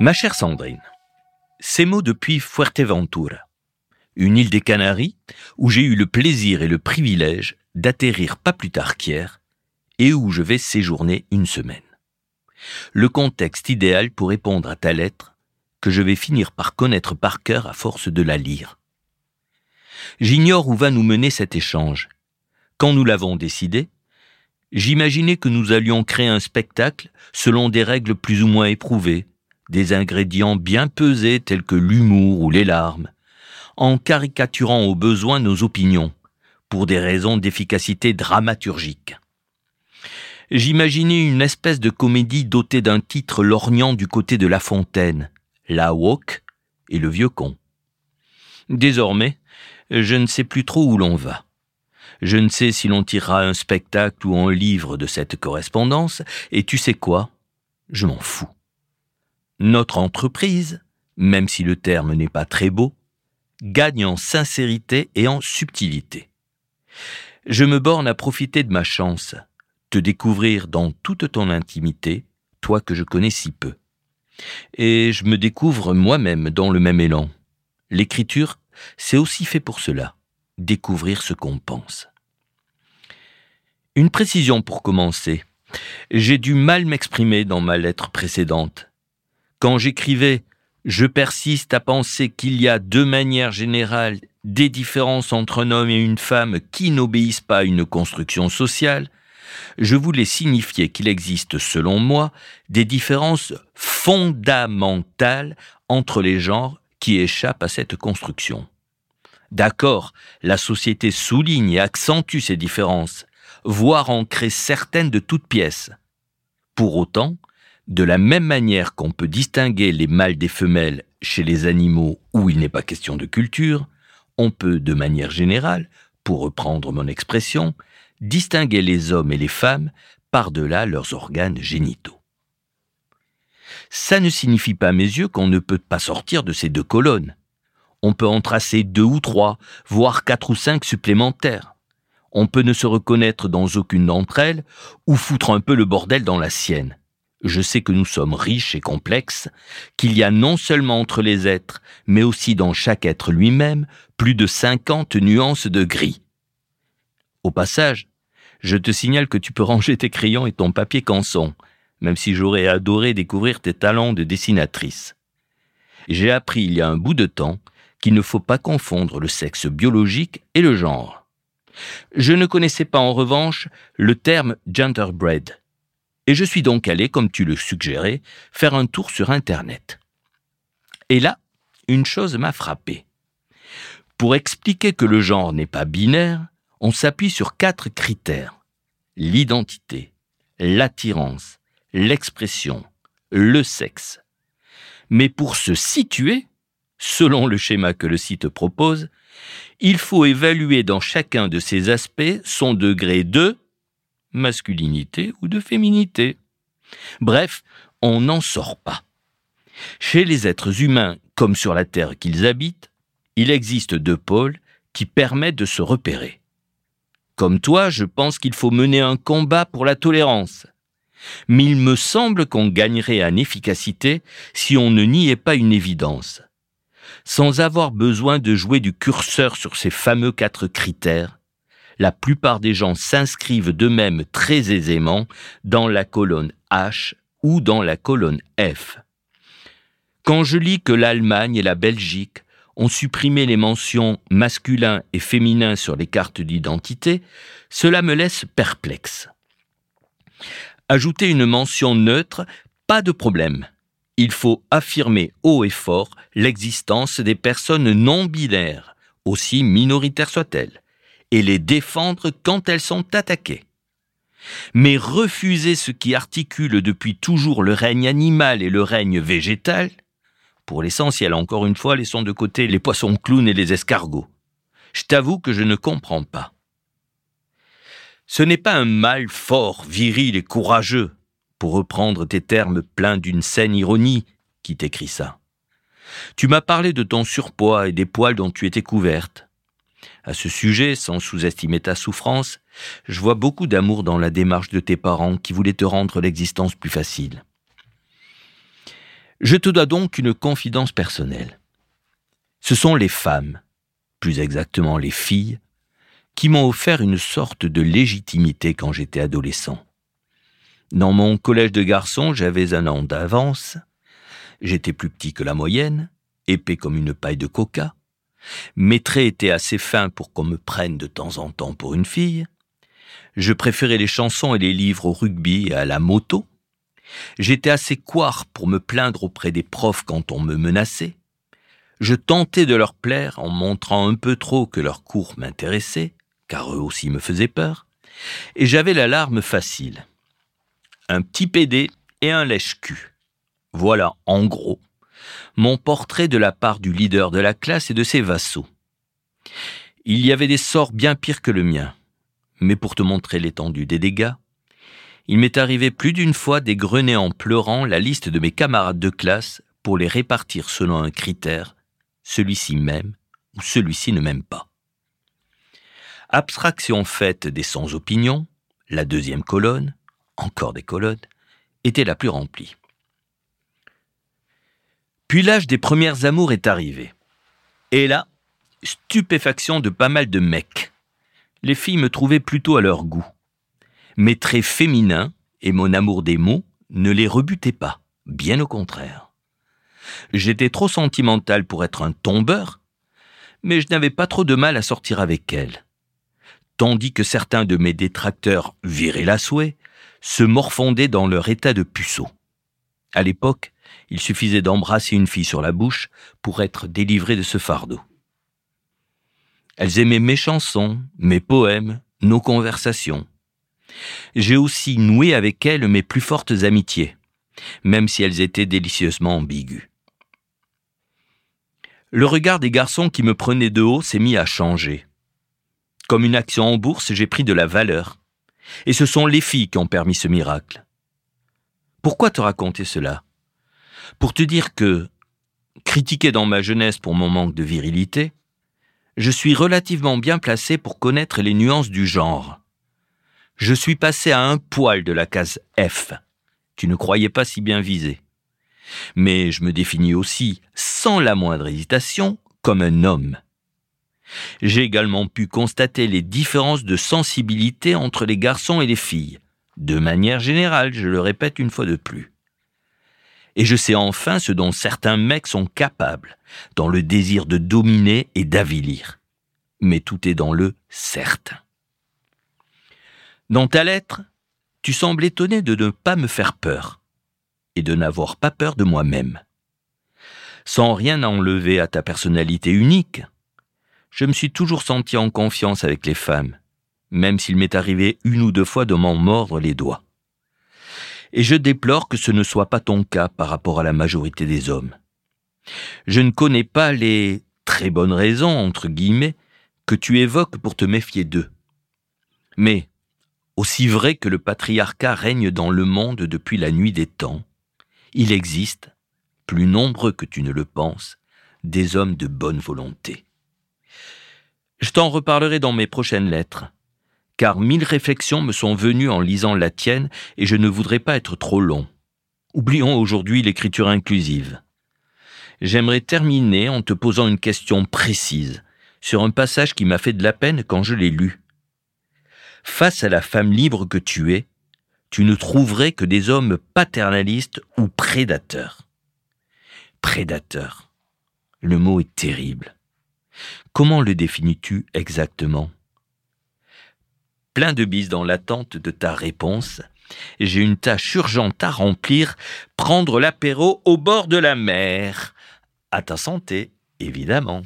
Ma chère Sandrine, ces mots depuis Fuerteventura, une île des Canaries où j'ai eu le plaisir et le privilège d'atterrir pas plus tard qu'hier et où je vais séjourner une semaine. Le contexte idéal pour répondre à ta lettre que je vais finir par connaître par cœur à force de la lire. J'ignore où va nous mener cet échange. Quand nous l'avons décidé, j'imaginais que nous allions créer un spectacle selon des règles plus ou moins éprouvées, des ingrédients bien pesés tels que l'humour ou les larmes, en caricaturant au besoin nos opinions, pour des raisons d'efficacité dramaturgique. J'imaginais une espèce de comédie dotée d'un titre lorgnant du côté de La Fontaine, La Wok et Le Vieux Con. Désormais, je ne sais plus trop où l'on va. Je ne sais si l'on tirera un spectacle ou un livre de cette correspondance, et tu sais quoi? Je m'en fous. Notre entreprise, même si le terme n'est pas très beau, gagne en sincérité et en subtilité. Je me borne à profiter de ma chance, te découvrir dans toute ton intimité, toi que je connais si peu. Et je me découvre moi-même dans le même élan. L'écriture, c'est aussi fait pour cela, découvrir ce qu'on pense. Une précision pour commencer. J'ai du mal m'exprimer dans ma lettre précédente. Quand j'écrivais Je persiste à penser qu'il y a deux manières générales des différences entre un homme et une femme qui n'obéissent pas à une construction sociale, je voulais signifier qu'il existe, selon moi, des différences fondamentales entre les genres qui échappent à cette construction. D'accord, la société souligne et accentue ces différences, voire en crée certaines de toutes pièces. Pour autant, de la même manière qu'on peut distinguer les mâles des femelles chez les animaux où il n'est pas question de culture, on peut, de manière générale, pour reprendre mon expression, distinguer les hommes et les femmes par-delà leurs organes génitaux. Ça ne signifie pas à mes yeux qu'on ne peut pas sortir de ces deux colonnes. On peut en tracer deux ou trois, voire quatre ou cinq supplémentaires. On peut ne se reconnaître dans aucune d'entre elles, ou foutre un peu le bordel dans la sienne je sais que nous sommes riches et complexes, qu'il y a non seulement entre les êtres, mais aussi dans chaque être lui-même, plus de cinquante nuances de gris. Au passage, je te signale que tu peux ranger tes crayons et ton papier canson, même si j'aurais adoré découvrir tes talents de dessinatrice. J'ai appris il y a un bout de temps qu'il ne faut pas confondre le sexe biologique et le genre. Je ne connaissais pas en revanche le terme genderbread et je suis donc allé, comme tu le suggérais, faire un tour sur Internet. Et là, une chose m'a frappé. Pour expliquer que le genre n'est pas binaire, on s'appuie sur quatre critères. L'identité, l'attirance, l'expression, le sexe. Mais pour se situer, selon le schéma que le site propose, il faut évaluer dans chacun de ces aspects son degré de masculinité ou de féminité. Bref, on n'en sort pas. Chez les êtres humains, comme sur la Terre qu'ils habitent, il existe deux pôles qui permettent de se repérer. Comme toi, je pense qu'il faut mener un combat pour la tolérance. Mais il me semble qu'on gagnerait en efficacité si on ne niait pas une évidence. Sans avoir besoin de jouer du curseur sur ces fameux quatre critères, la plupart des gens s'inscrivent d'eux-mêmes très aisément dans la colonne H ou dans la colonne F. Quand je lis que l'Allemagne et la Belgique ont supprimé les mentions masculin et féminin sur les cartes d'identité, cela me laisse perplexe. Ajouter une mention neutre, pas de problème. Il faut affirmer haut et fort l'existence des personnes non binaires, aussi minoritaires soient-elles et les défendre quand elles sont attaquées. Mais refuser ce qui articule depuis toujours le règne animal et le règne végétal, pour l'essentiel, encore une fois, laissons de côté les poissons clowns et les escargots. Je t'avoue que je ne comprends pas. Ce n'est pas un mal fort, viril et courageux, pour reprendre tes termes pleins d'une saine ironie, qui t'écrit ça. Tu m'as parlé de ton surpoids et des poils dont tu étais couverte. À ce sujet, sans sous-estimer ta souffrance, je vois beaucoup d'amour dans la démarche de tes parents qui voulaient te rendre l'existence plus facile. Je te dois donc une confidence personnelle. Ce sont les femmes, plus exactement les filles, qui m'ont offert une sorte de légitimité quand j'étais adolescent. Dans mon collège de garçons, j'avais un an d'avance, j'étais plus petit que la moyenne, épais comme une paille de coca, mes traits étaient assez fins pour qu'on me prenne de temps en temps pour une fille, je préférais les chansons et les livres au rugby et à la moto, j'étais assez coire pour me plaindre auprès des profs quand on me menaçait, je tentais de leur plaire en montrant un peu trop que leurs cours m'intéressaient, car eux aussi me faisaient peur, et j'avais la larme facile. Un petit PD et un lèche-cul. Voilà, en gros, mon portrait de la part du leader de la classe et de ses vassaux. Il y avait des sorts bien pires que le mien, mais pour te montrer l'étendue des dégâts, il m'est arrivé plus d'une fois d'égrener en pleurant la liste de mes camarades de classe pour les répartir selon un critère, celui-ci m'aime ou celui-ci ne m'aime pas. Abstraction faite des sans-opinion, la deuxième colonne, encore des colonnes, était la plus remplie. Puis l'âge des premières amours est arrivé. Et là, stupéfaction de pas mal de mecs. Les filles me trouvaient plutôt à leur goût. Mes traits féminins et mon amour des mots ne les rebutaient pas, bien au contraire. J'étais trop sentimental pour être un tombeur, mais je n'avais pas trop de mal à sortir avec elles tandis que certains de mes détracteurs, virés la souhait, se morfondaient dans leur état de puceau. À l'époque, il suffisait d'embrasser une fille sur la bouche pour être délivré de ce fardeau. Elles aimaient mes chansons, mes poèmes, nos conversations. J'ai aussi noué avec elles mes plus fortes amitiés, même si elles étaient délicieusement ambiguës. Le regard des garçons qui me prenaient de haut s'est mis à changer. Comme une action en bourse, j'ai pris de la valeur. Et ce sont les filles qui ont permis ce miracle. Pourquoi te raconter cela? Pour te dire que, critiqué dans ma jeunesse pour mon manque de virilité, je suis relativement bien placé pour connaître les nuances du genre. Je suis passé à un poil de la case F. Tu ne croyais pas si bien visé. Mais je me définis aussi, sans la moindre hésitation, comme un homme. J'ai également pu constater les différences de sensibilité entre les garçons et les filles, de manière générale, je le répète une fois de plus. Et je sais enfin ce dont certains mecs sont capables, dans le désir de dominer et d'avilir. Mais tout est dans le certain. Dans ta lettre, tu sembles étonné de ne pas me faire peur, et de n'avoir pas peur de moi-même. Sans rien enlever à ta personnalité unique, je me suis toujours senti en confiance avec les femmes, même s'il m'est arrivé une ou deux fois de m'en mordre les doigts. Et je déplore que ce ne soit pas ton cas par rapport à la majorité des hommes. Je ne connais pas les très bonnes raisons, entre guillemets, que tu évoques pour te méfier d'eux. Mais, aussi vrai que le patriarcat règne dans le monde depuis la nuit des temps, il existe, plus nombreux que tu ne le penses, des hommes de bonne volonté. Je t'en reparlerai dans mes prochaines lettres, car mille réflexions me sont venues en lisant la tienne et je ne voudrais pas être trop long. Oublions aujourd'hui l'écriture inclusive. J'aimerais terminer en te posant une question précise sur un passage qui m'a fait de la peine quand je l'ai lu. Face à la femme libre que tu es, tu ne trouverais que des hommes paternalistes ou prédateurs. Prédateur. Le mot est terrible. Comment le définis-tu exactement? Plein de bises dans l'attente de ta réponse. J'ai une tâche urgente à remplir, prendre l'apéro au bord de la mer. À ta santé, évidemment.